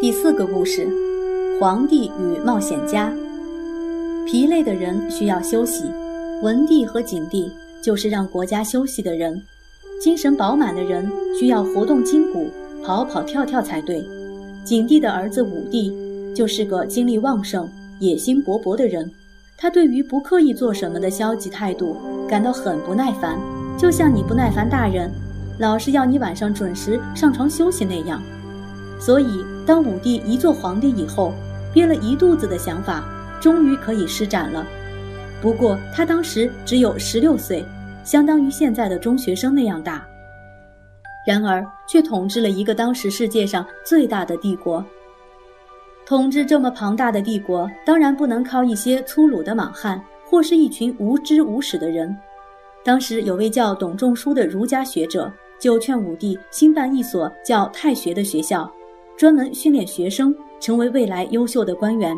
第四个故事：皇帝与冒险家。疲累的人需要休息，文帝和景帝就是让国家休息的人。精神饱满的人需要活动筋骨，跑跑跳跳才对。景帝的儿子武帝就是个精力旺盛、野心勃勃的人。他对于不刻意做什么的消极态度感到很不耐烦，就像你不耐烦大人老是要你晚上准时上床休息那样。所以，当武帝一做皇帝以后，憋了一肚子的想法，终于可以施展了。不过，他当时只有十六岁，相当于现在的中学生那样大。然而，却统治了一个当时世界上最大的帝国。统治这么庞大的帝国，当然不能靠一些粗鲁的莽汉，或是一群无知无识的人。当时有位叫董仲舒的儒家学者，就劝武帝兴办一所叫太学的学校。专门训练学生成为未来优秀的官员，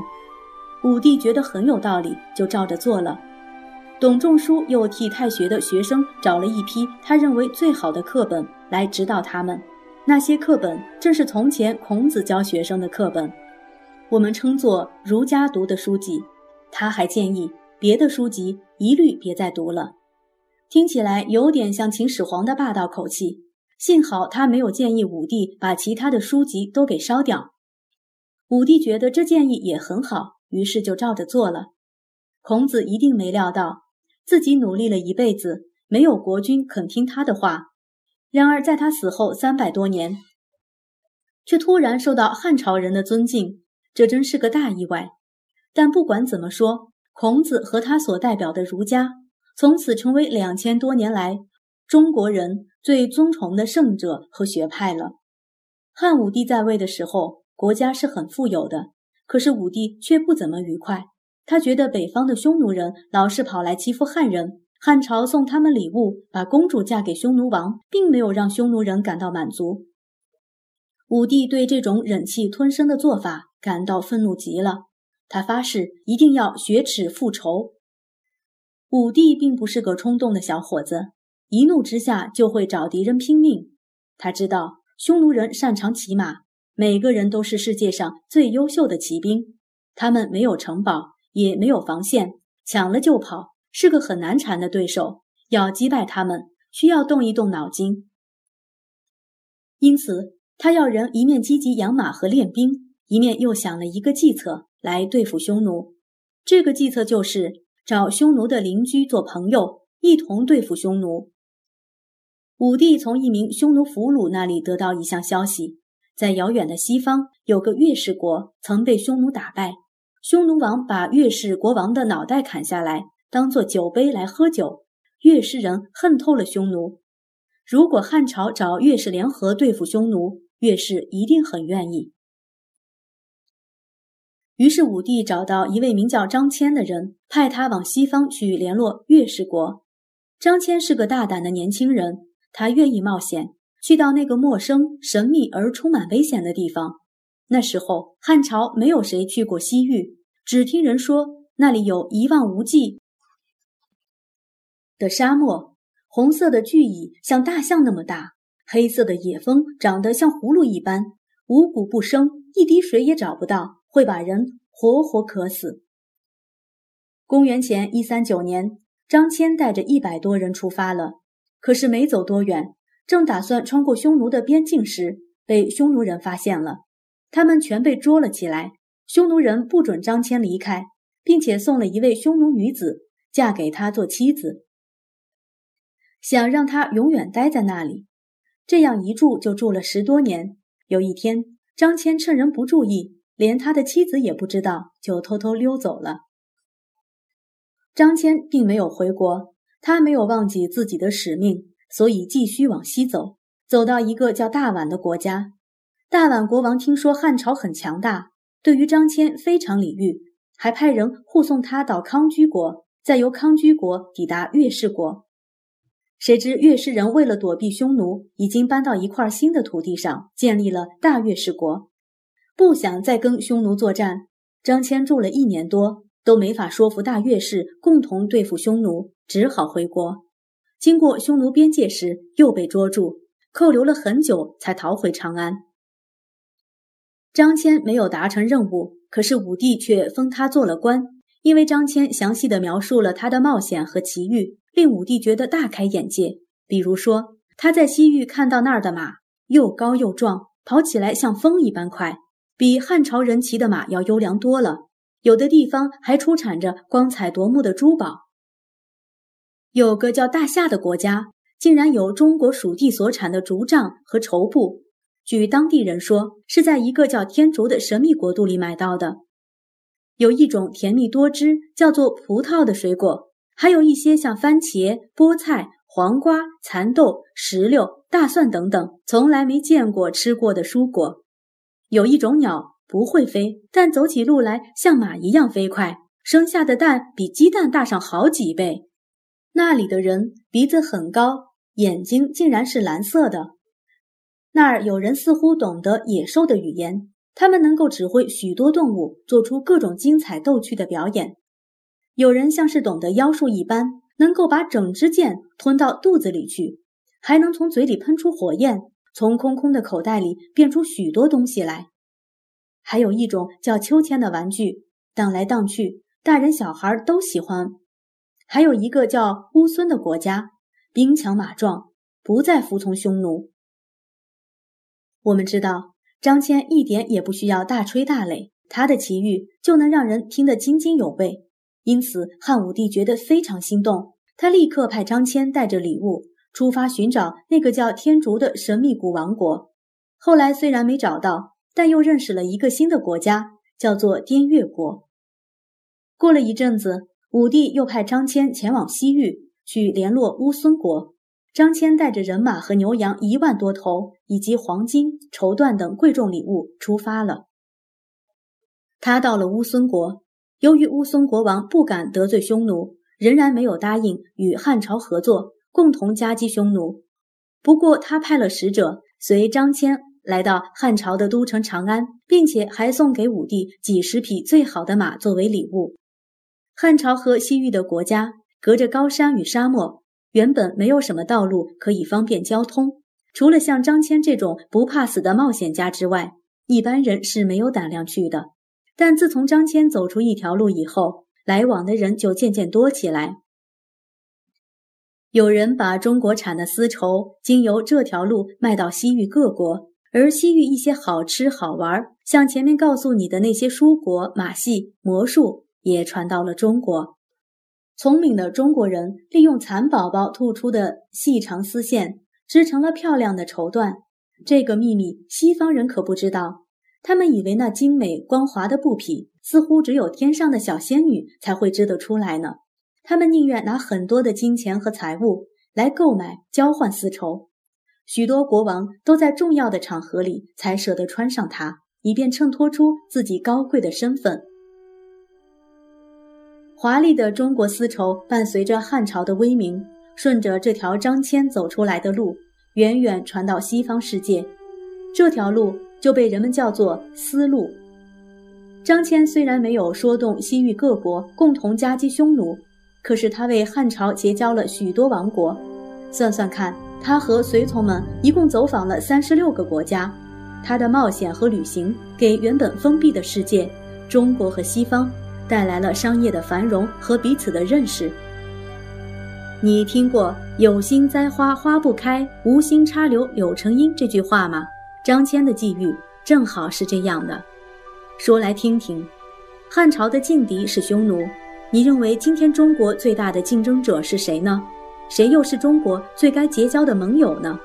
武帝觉得很有道理，就照着做了。董仲舒又替太学的学生找了一批他认为最好的课本来指导他们，那些课本正是从前孔子教学生的课本，我们称作儒家读的书籍。他还建议别的书籍一律别再读了，听起来有点像秦始皇的霸道口气。幸好他没有建议武帝把其他的书籍都给烧掉。武帝觉得这建议也很好，于是就照着做了。孔子一定没料到，自己努力了一辈子，没有国君肯听他的话。然而在他死后三百多年，却突然受到汉朝人的尊敬，这真是个大意外。但不管怎么说，孔子和他所代表的儒家，从此成为两千多年来中国人。最尊崇的圣者和学派了。汉武帝在位的时候，国家是很富有的，可是武帝却不怎么愉快。他觉得北方的匈奴人老是跑来欺负汉人，汉朝送他们礼物，把公主嫁给匈奴王，并没有让匈奴人感到满足。武帝对这种忍气吞声的做法感到愤怒极了，他发誓一定要雪耻复仇。武帝并不是个冲动的小伙子。一怒之下就会找敌人拼命。他知道匈奴人擅长骑马，每个人都是世界上最优秀的骑兵。他们没有城堡，也没有防线，抢了就跑，是个很难缠的对手。要击败他们，需要动一动脑筋。因此，他要人一面积极养马和练兵，一面又想了一个计策来对付匈奴。这个计策就是找匈奴的邻居做朋友，一同对付匈奴。武帝从一名匈奴俘虏那里得到一项消息，在遥远的西方有个月氏国曾被匈奴打败，匈奴王把月氏国王的脑袋砍下来，当做酒杯来喝酒。月氏人恨透了匈奴，如果汉朝找月氏联合对付匈奴，月氏一定很愿意。于是武帝找到一位名叫张骞的人，派他往西方去联络月氏国。张骞是个大胆的年轻人。他愿意冒险，去到那个陌生、神秘而充满危险的地方。那时候，汉朝没有谁去过西域，只听人说那里有一望无际的沙漠，红色的巨蚁像大象那么大，黑色的野蜂长得像葫芦一般，五谷不生，一滴水也找不到，会把人活活渴死。公元前一三九年，张骞带着一百多人出发了。可是没走多远，正打算穿过匈奴的边境时，被匈奴人发现了。他们全被捉了起来。匈奴人不准张骞离开，并且送了一位匈奴女子嫁给他做妻子，想让他永远待在那里。这样一住就住了十多年。有一天，张骞趁人不注意，连他的妻子也不知道，就偷偷溜走了。张骞并没有回国。他没有忘记自己的使命，所以继续往西走，走到一个叫大宛的国家。大宛国王听说汉朝很强大，对于张骞非常礼遇，还派人护送他到康居国，再由康居国抵达月氏国。谁知月氏人为了躲避匈奴，已经搬到一块新的土地上，建立了大月氏国，不想再跟匈奴作战。张骞住了一年多。都没法说服大月氏共同对付匈奴，只好回国。经过匈奴边界时，又被捉住，扣留了很久，才逃回长安。张骞没有达成任务，可是武帝却封他做了官，因为张骞详细的描述了他的冒险和奇遇，令武帝觉得大开眼界。比如说，他在西域看到那儿的马又高又壮，跑起来像风一般快，比汉朝人骑的马要优良多了。有的地方还出产着光彩夺目的珠宝。有个叫大夏的国家，竟然有中国属地所产的竹杖和绸布。据当地人说，是在一个叫天竺的神秘国度里买到的。有一种甜蜜多汁、叫做葡萄的水果，还有一些像番茄、菠菜、黄瓜、蚕豆、石榴、大蒜等等从来没见过、吃过的蔬果。有一种鸟不会飞，但走起路来像马一样飞快，生下的蛋比鸡蛋大上好几倍。那里的人鼻子很高，眼睛竟然是蓝色的。那儿有人似乎懂得野兽的语言，他们能够指挥许多动物做出各种精彩逗趣的表演。有人像是懂得妖术一般，能够把整支箭吞到肚子里去，还能从嘴里喷出火焰，从空空的口袋里变出许多东西来。还有一种叫秋千的玩具，荡来荡去，大人小孩都喜欢。还有一个叫乌孙的国家，兵强马壮，不再服从匈奴。我们知道，张骞一点也不需要大吹大擂，他的奇遇就能让人听得津津有味。因此，汉武帝觉得非常心动，他立刻派张骞带着礼物出发寻找那个叫天竺的神秘古王国。后来虽然没找到，但又认识了一个新的国家，叫做滇越国。过了一阵子，武帝又派张骞前往西域去联络乌孙国。张骞带着人马和牛羊一万多头，以及黄金、绸缎等贵重礼物出发了。他到了乌孙国，由于乌孙国王不敢得罪匈奴，仍然没有答应与汉朝合作，共同夹击匈奴。不过，他派了使者随张骞来到汉朝的都城长安，并且还送给武帝几十匹最好的马作为礼物。汉朝和西域的国家隔着高山与沙漠。原本没有什么道路可以方便交通，除了像张骞这种不怕死的冒险家之外，一般人是没有胆量去的。但自从张骞走出一条路以后，来往的人就渐渐多起来。有人把中国产的丝绸经由这条路卖到西域各国，而西域一些好吃好玩，像前面告诉你的那些蔬果、马戏、魔术，也传到了中国。聪明的中国人利用蚕宝宝吐出的细长丝线织成了漂亮的绸缎。这个秘密西方人可不知道，他们以为那精美光滑的布匹似乎只有天上的小仙女才会织得出来呢。他们宁愿拿很多的金钱和财物来购买交换丝绸。许多国王都在重要的场合里才舍得穿上它，以便衬托出自己高贵的身份。华丽的中国丝绸伴随着汉朝的威名，顺着这条张骞走出来的路，远远传到西方世界。这条路就被人们叫做丝路。张骞虽然没有说动西域各国共同夹击匈奴，可是他为汉朝结交了许多王国。算算看，他和随从们一共走访了三十六个国家。他的冒险和旅行，给原本封闭的世界——中国和西方。带来了商业的繁荣和彼此的认识。你听过“有心栽花花不开，无心插柳柳成荫”这句话吗？张骞的际遇正好是这样的。说来听听，汉朝的劲敌是匈奴，你认为今天中国最大的竞争者是谁呢？谁又是中国最该结交的盟友呢？